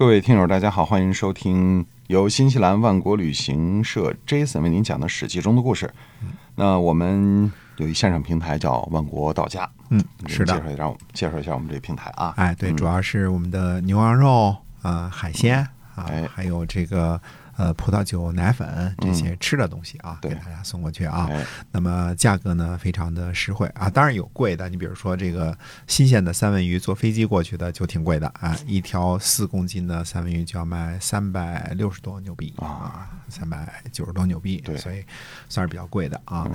各位听友，大家好，欢迎收听由新西兰万国旅行社 Jason 为您讲的《史记》中的故事。那我们有一线上平台叫万国到家，嗯，是的介绍一下，我们介绍一下我们这个平台啊。哎，对，嗯主要是我们的牛羊肉啊、海鲜啊哎，还有这个呃葡萄酒、奶粉这些吃的东西啊，对给大家送过去啊。哎，那么价格呢非常的实惠啊，当然有贵的，你比如说这个新鲜的三文鱼，坐飞机过去的就挺贵的啊，一条四公斤的三文鱼就要卖三百六十多纽币啊，三百九十多纽币，所以算是比较贵的啊。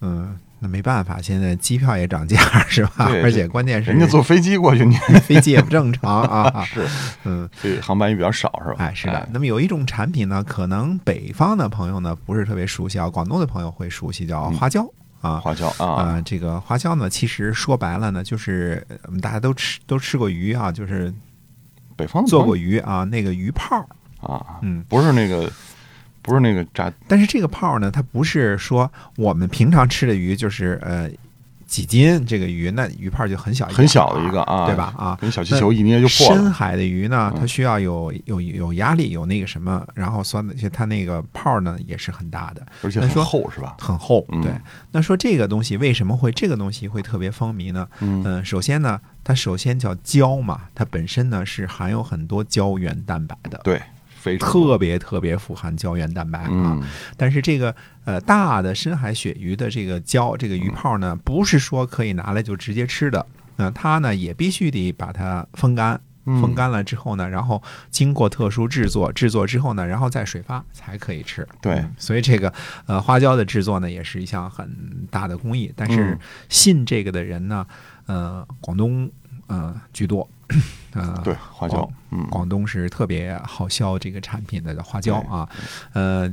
嗯，那没办法，现在机票也涨价是吧？而且关键是人家坐飞机过去，你飞机也不正常啊。是，嗯，所以航班也比较少，是吧？哎，是的。那么有一种产品呢，可能北方的朋友呢不是特别熟悉啊，广东的朋友会熟悉，叫花椒啊。花椒啊、啊，这个花椒呢，其实说白了呢，就是呃我们大家都吃都吃过鱼啊，就是北方做过鱼啊，那个鱼泡啊，嗯，不是那个，不是那个炸，但是这个泡儿呢，它不是说我们平常吃的鱼就是呃几斤这个鱼，那鱼泡儿就很小一很小的一个啊，对吧？啊，跟小气球一捏就破了。深海的鱼呢，嗯它需要有有有压力，有那个什么，然后酸的，就它那个泡儿呢也是很大的，而且很厚，是吧？很厚。嗯对，那说这个东西为什么会这个东西会特别风靡呢？嗯嗯、首先呢，它首先叫胶嘛，它本身呢是含有很多胶原蛋白的。对，特别特别富含胶原蛋白啊，嗯，但是这个呃大的深海鳕鱼的这个胶，这个鱼泡呢，不是说可以拿来就直接吃的，那、它呢也必须得把它风干，嗯。风干了之后呢，然后经过特殊制作，制作之后呢，然后再水发才可以吃。对。嗯所以这个呃花椒的制作呢，也是一项很大的工艺。但是嗯。信这个的人呢，呃，广东呃居多，呃，对，花椒，嗯，广东是特别好销这个产品的叫花椒啊，呃，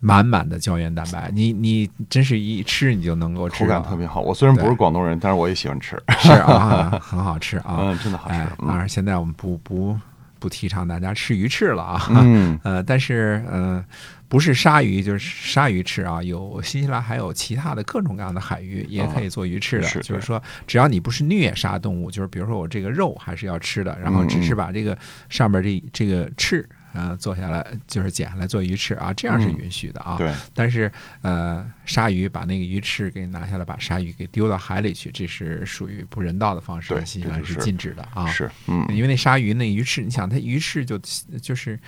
满满的胶原蛋白，你你真是一吃你就能够吃口感特别好。我虽然不是广东人，但是我也喜欢吃。是啊，很好吃啊，嗯，真的好吃哎。，当嗯然现在我们不不不提倡大家吃鱼翅了啊，嗯，呃，但是呃，不是鲨鱼就是鲨鱼翅啊，有新西兰还有其他的各种各样的海鱼也可以做鱼翅的，就是说只要你不是虐杀动物，就是比如说我这个肉还是要吃的，然后只是把这个上面这这个翅。呃，做下来就是剪下来做鱼翅啊，这样是允许的啊。对，但是呃，鲨鱼把那个鱼翅给拿下来，把鲨鱼给丢到海里去，这是属于不人道的方式，对新西兰是禁止的啊。是，嗯，因为那鲨鱼那鱼翅，你想它鱼翅就就是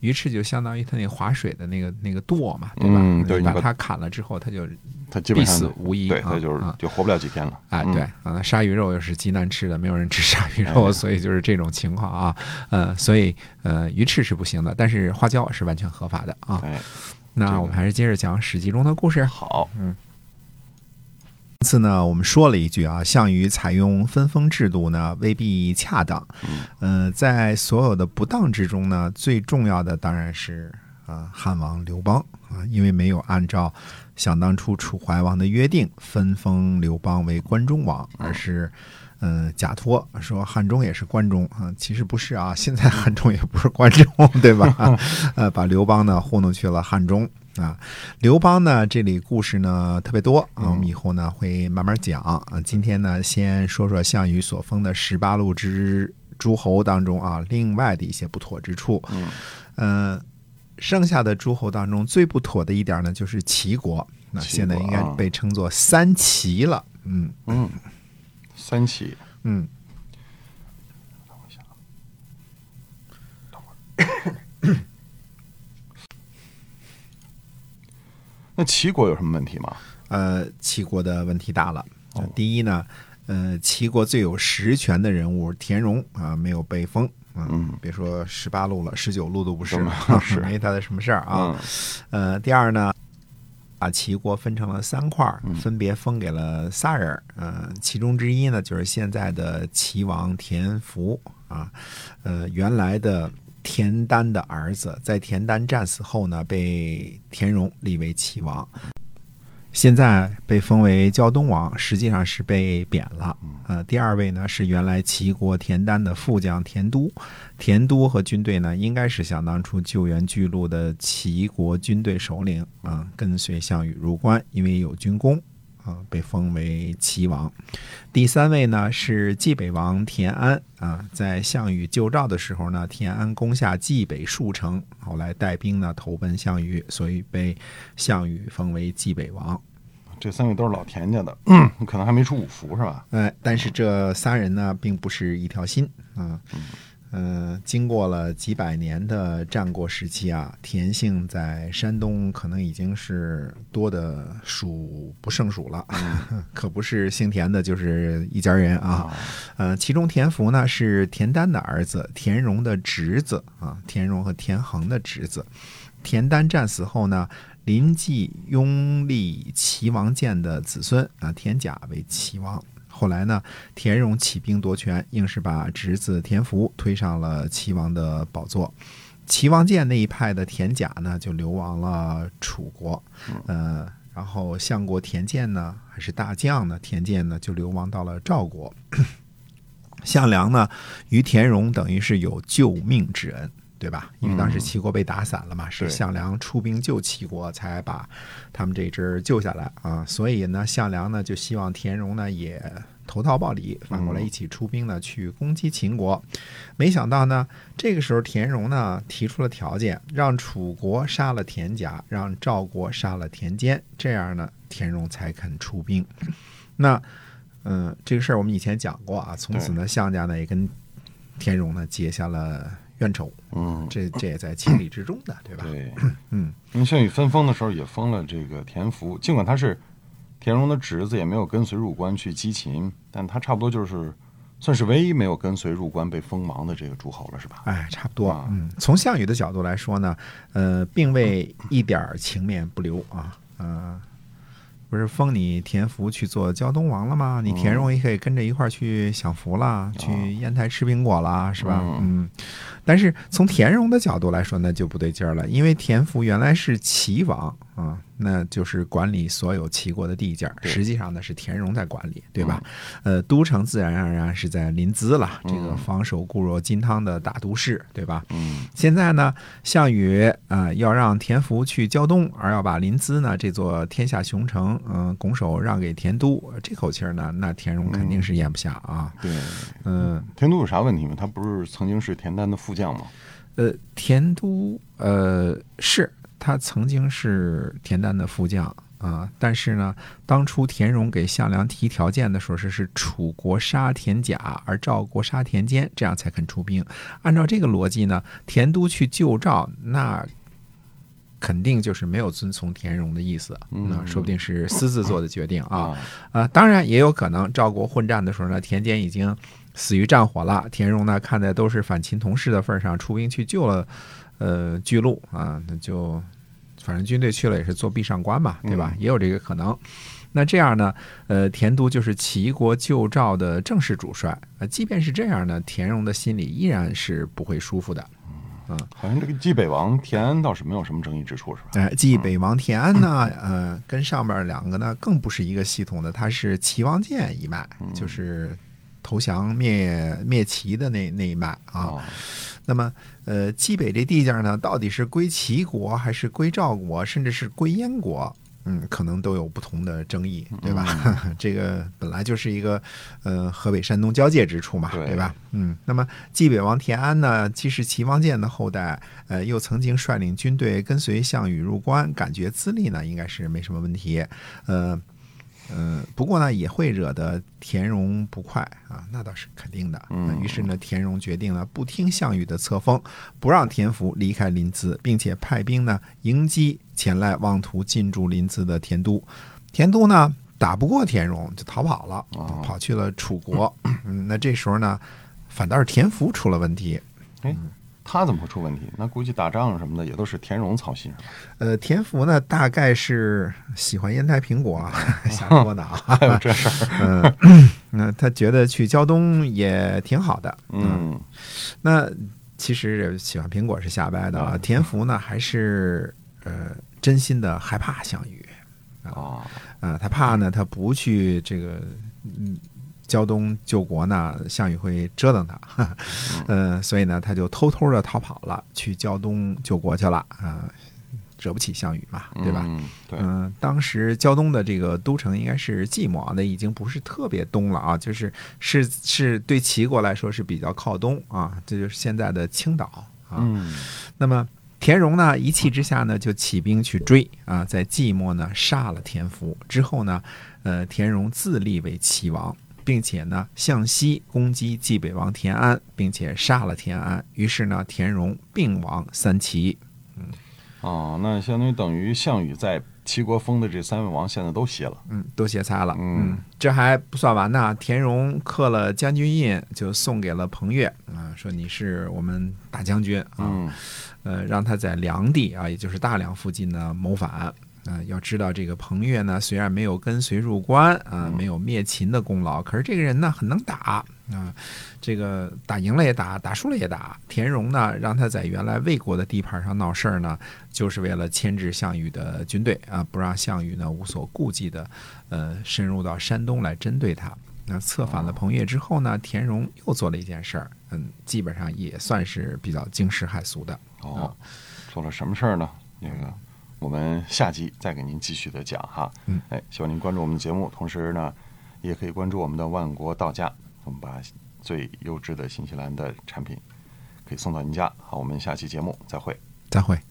鱼翅就相当于它那划水的那个那个舵嘛，对吧？把嗯对把它砍了之后，它就必它必死无疑。对，啊它就是啊就活不了几天了。哎，嗯对，啊，鲨鱼肉又是极难吃的，没有人吃鲨鱼肉，哎所以就是这种情况啊，呃，所以呃，鱼翅是不行的，但是花椒是完全合法的啊。那我们还是接着讲《史记》中的故事。好，这次呢，我们说了一句啊，项羽采用分封制度呢，未必恰当。嗯呃，在所有的不当之中呢，最重要的当然是啊、汉王刘邦啊，因为没有按照想当初楚怀王的约定分封刘邦为关中王，而是。嗯，假托说汉中也是关中啊，其实不是啊，现在汉中也不是关中，对吧？呃，把刘邦呢糊弄去了汉中啊。刘邦呢，这里故事呢特别多啊，我们以后呢会慢慢讲啊。今天呢，先说说项羽所封的十八路之诸侯当中啊，另外的一些不妥之处。嗯，呃，剩下的诸侯当中最不妥的一点呢，就是齐国。那现在应该被称作三齐了。嗯嗯，三齐，嗯，那齐国有什么问题吗？呃，齐国的问题大了。哦第一呢，呃，齐国最有实权的人物田荣啊，没有被封。嗯别说十八路了，十九路都不是是 没他的什么事儿啊。嗯呃，第二呢，把齐国分成了三块分别封给了仨人儿。呃，其中之一呢，就是现在的齐王田福啊，呃，原来的田丹的儿子，在田丹战死后呢，被田荣立为齐王。现在被封为胶东王，实际上是被贬了。呃，第二位呢是原来齐国田丹的副将田都，田都和军队呢应该是想当初救援巨鹿的齐国军队首领啊、跟随项羽入关，因为有军功啊，被封为齐王。第三位呢是冀北王田安啊，在项羽救赵的时候呢，田安攻下冀北数城，后来带兵呢投奔项羽，所以被项羽封为冀北王。这三位都是老田家的，嗯，可能还没出五福是吧？哎，但是这仨人呢，并不是一条心啊。嗯，经过了几百年的战国时期啊，田姓在山东可能已经是多的数不胜数了，可不是姓田的，就是一家人啊。呃，其中田福呢是田丹的儿子，田荣的侄子啊，田荣和田恒的侄子。田丹战死后呢，临济拥立齐王建的子孙啊，田甲为齐王。后来呢，田荣起兵夺权，硬是把侄子田福推上了齐王的宝座。齐王建那一派的田甲呢，就流亡了楚国。呃，然后相国田建呢，还是大将呢，田建呢就流亡到了赵国。项梁呢，于田荣等于是有救命之恩，对吧？因为当时齐国被打散了嘛，是项梁出兵救齐国，才把他们这支救下来啊。所以呢，项梁呢就希望田荣呢也投桃报李，反过来一起出兵呢去攻击秦国。没想到呢，这个时候田荣呢提出了条件，让楚国杀了田甲，让赵国杀了田间，这样呢田荣才肯出兵。那嗯，这个事儿我们以前讲过啊。从此呢，项家呢也跟田荣呢结下了冤仇。嗯，这这也在情理之中的，对吧？对，嗯，因为项羽分封的时候也封了这个田福，尽管他是田荣的侄子，也没有跟随入关去击秦，但他差不多就是算是唯一没有跟随入关被封王的这个诸侯了，是吧？哎，差不多。啊嗯，从项羽的角度来说呢，呃，并未一点儿情面不留啊，呃。不是封你田福去做胶东王了吗？你田荣也可以跟着一块儿去享福啦，去烟台吃苹果啦，是吧？嗯嗯。但是从田荣的角度来说，那就不对劲儿了，因为田福原来是齐王啊，那就是管理所有齐国的地界儿，实际上呢是田荣在管理，对吧？呃，都城自然而然是在临淄了，这个嗯防守固若金汤的大都市，对吧？嗯，现在呢，项羽啊、呃要让田福去胶东，而要把临淄呢这座天下雄城，嗯、拱手让给田都，这口气儿呢，那田荣肯定是咽不下啊。对。嗯、田都有啥问题吗？他不是曾经是田丹的副将吗？呃，田都呃是他曾经是田丹的副将啊、但是呢，当初田荣给项梁提条件的时候是是楚国杀田甲，而赵国杀田间，这样才肯出兵。按照这个逻辑呢，田都去救赵，那肯定就是没有遵从田荣的意思，嗯那说不定是私自做的决定啊。啊，啊，当然也有可能赵国混战的时候呢，田间已经死于战火了。田荣呢，看在都是反秦同事的份上，出兵去救了，呃，巨鹿啊，那就反正军队去了也是做壁上观嘛，对吧？也有这个可能。那这样呢，呃，田都就是齐国救赵的正式主帅。呃，即便是这样呢，田荣的心里依然是不会舒服的。好像这个冀北王田安倒是没有什么争议之处，是吧？哎，冀北王田安呢，呃，跟上边两个呢更不是一个系统的，他是齐王建一脉，就是投降灭灭齐的那那一脉啊。啊，那么，呃，冀北这地界呢，到底是归齐国还是归赵国，甚至是归燕国？嗯，可能都有不同的争议，对吧？这个本来就是一个呃河北山东交界之处嘛，对对吧？嗯，那么冀北王田安呢，既是齐王建的后代，呃，又曾经率领军队跟随项羽入关，感觉资历呢应该是没什么问题，呃。嗯，不过呢，也会惹得田荣不快啊，那倒是肯定的。嗯于是呢，田荣决定了不听项羽的册封，不让田福离开临淄，并且派兵呢迎击前来妄图进驻临淄的田都。田都呢打不过田荣，就逃跑了，哦跑去了楚国。嗯，那这时候呢，反倒是田福出了问题。哎，他怎么会出问题？那估计打仗什么的也都是田荣操心，是吧？呃，田福呢，大概是喜欢烟台苹果啊，瞎说呢啊。还有这事儿？嗯，那他觉得去胶东也挺好的。嗯，那其实喜欢苹果是瞎掰的啊。嗯田福呢，还是呃真心的害怕项羽啊，啊、他怕呢，他不去这个嗯胶东救国呢，项羽会折腾他，呃，所以呢，他就偷偷的逃跑了，去胶东救国去了啊。惹不起项羽嘛，对吧？嗯，对，嗯，当时胶东的这个都城应该是寂寞，那已经不是特别东了啊，就是是是对齐国来说是比较靠东啊，这就是现在的青岛啊。嗯那么田荣呢，一气之下呢，就起兵去追啊，在寂寞呢杀了田福之后呢，呃，田荣自立为齐王，并且呢向西攻击冀北王田安，并且杀了田安。于是呢，田荣并亡三齐。嗯哦，那相当于等于项羽在齐国封的这三位王现在都歇了。嗯，都歇菜了。嗯这还不算完呢。田荣刻了将军印，就送给了彭越啊，说你是我们大将军啊，嗯呃，让他在梁地啊，也就是大梁附近呢谋反。啊、要知道这个彭越呢，虽然没有跟随入关啊，没有灭秦的功劳，可是这个人呢很能打啊，这个打赢了也打，打输了也打。田荣呢，让他在原来魏国的地盘上闹事儿呢，就是为了牵制项羽的军队啊，不让项羽呢无所顾忌的，呃，深入到山东来针对他。那策反了彭越之后呢，田荣又做了一件事儿，嗯，基本上也算是比较惊世骇俗的。哦，做了什么事儿呢？那个我们下集再给您继续的讲哈。嗯，哎，希望您关注我们的节目，同时呢，也可以关注我们的万国到家，我们把最优质的新西兰的产品可以送到您家。好，我们下期节目再会。再会。